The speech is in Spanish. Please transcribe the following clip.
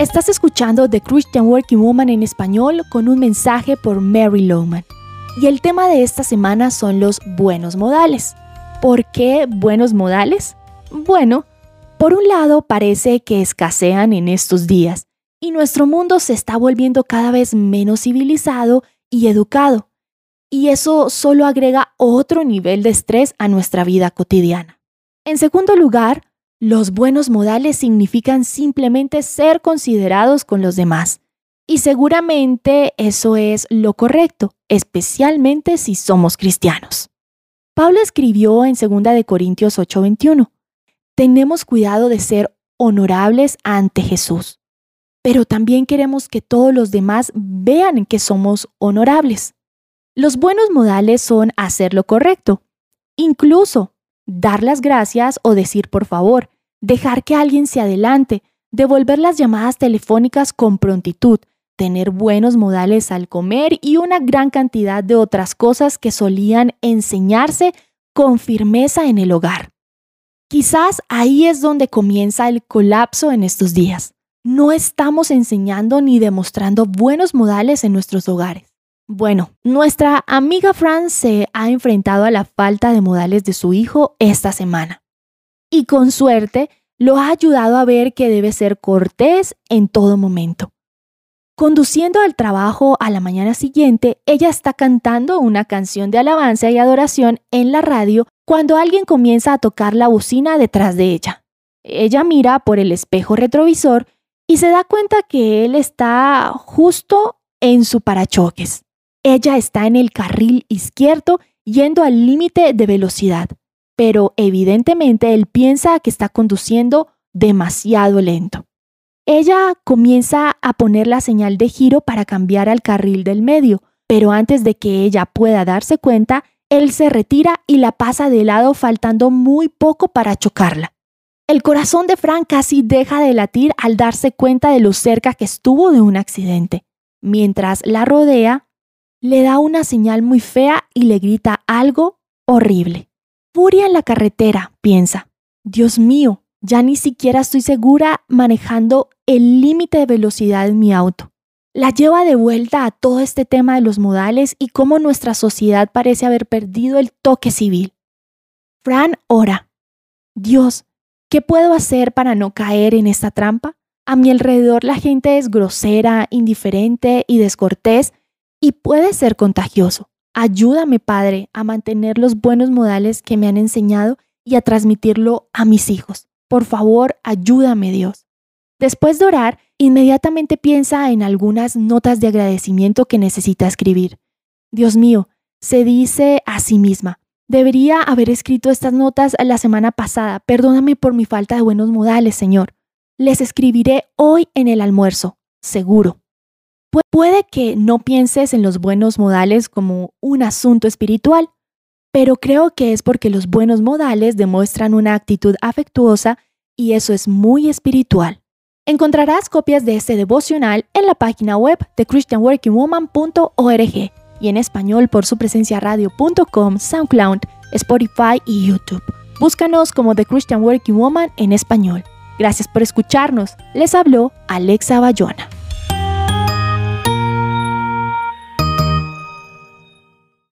Estás escuchando The Christian Working Woman en español con un mensaje por Mary Lowman. Y el tema de esta semana son los buenos modales. ¿Por qué buenos modales? Bueno, por un lado parece que escasean en estos días y nuestro mundo se está volviendo cada vez menos civilizado y educado. Y eso solo agrega otro nivel de estrés a nuestra vida cotidiana. En segundo lugar, los buenos modales significan simplemente ser considerados con los demás. Y seguramente eso es lo correcto, especialmente si somos cristianos. Pablo escribió en 2 de Corintios 8:21, tenemos cuidado de ser honorables ante Jesús, pero también queremos que todos los demás vean que somos honorables. Los buenos modales son hacer lo correcto, incluso dar las gracias o decir por favor, dejar que alguien se adelante, devolver las llamadas telefónicas con prontitud, tener buenos modales al comer y una gran cantidad de otras cosas que solían enseñarse con firmeza en el hogar. Quizás ahí es donde comienza el colapso en estos días. No estamos enseñando ni demostrando buenos modales en nuestros hogares. Bueno, nuestra amiga Fran se ha enfrentado a la falta de modales de su hijo esta semana. Y con suerte lo ha ayudado a ver que debe ser cortés en todo momento. Conduciendo al trabajo a la mañana siguiente, ella está cantando una canción de alabanza y adoración en la radio cuando alguien comienza a tocar la bocina detrás de ella. Ella mira por el espejo retrovisor y se da cuenta que él está justo en su parachoques. Ella está en el carril izquierdo yendo al límite de velocidad, pero evidentemente él piensa que está conduciendo demasiado lento. Ella comienza a poner la señal de giro para cambiar al carril del medio, pero antes de que ella pueda darse cuenta, él se retira y la pasa de lado faltando muy poco para chocarla. El corazón de Frank casi deja de latir al darse cuenta de lo cerca que estuvo de un accidente. Mientras la rodea, le da una señal muy fea y le grita algo horrible. Furia en la carretera, piensa. Dios mío, ya ni siquiera estoy segura manejando el límite de velocidad en mi auto. La lleva de vuelta a todo este tema de los modales y cómo nuestra sociedad parece haber perdido el toque civil. Fran ora. Dios, ¿qué puedo hacer para no caer en esta trampa? A mi alrededor la gente es grosera, indiferente y descortés y puede ser contagioso. Ayúdame, Padre, a mantener los buenos modales que me han enseñado y a transmitirlo a mis hijos. Por favor, ayúdame, Dios. Después de orar, inmediatamente piensa en algunas notas de agradecimiento que necesita escribir. Dios mío, se dice a sí misma, debería haber escrito estas notas la semana pasada. Perdóname por mi falta de buenos modales, Señor. Les escribiré hoy en el almuerzo, seguro puede que no pienses en los buenos modales como un asunto espiritual, pero creo que es porque los buenos modales demuestran una actitud afectuosa y eso es muy espiritual. Encontrarás copias de este devocional en la página web de christianworkingwoman.org y en español por su presencia radio.com, SoundCloud, Spotify y YouTube. Búscanos como The Christian Working Woman en español. Gracias por escucharnos. Les habló Alexa Bayona.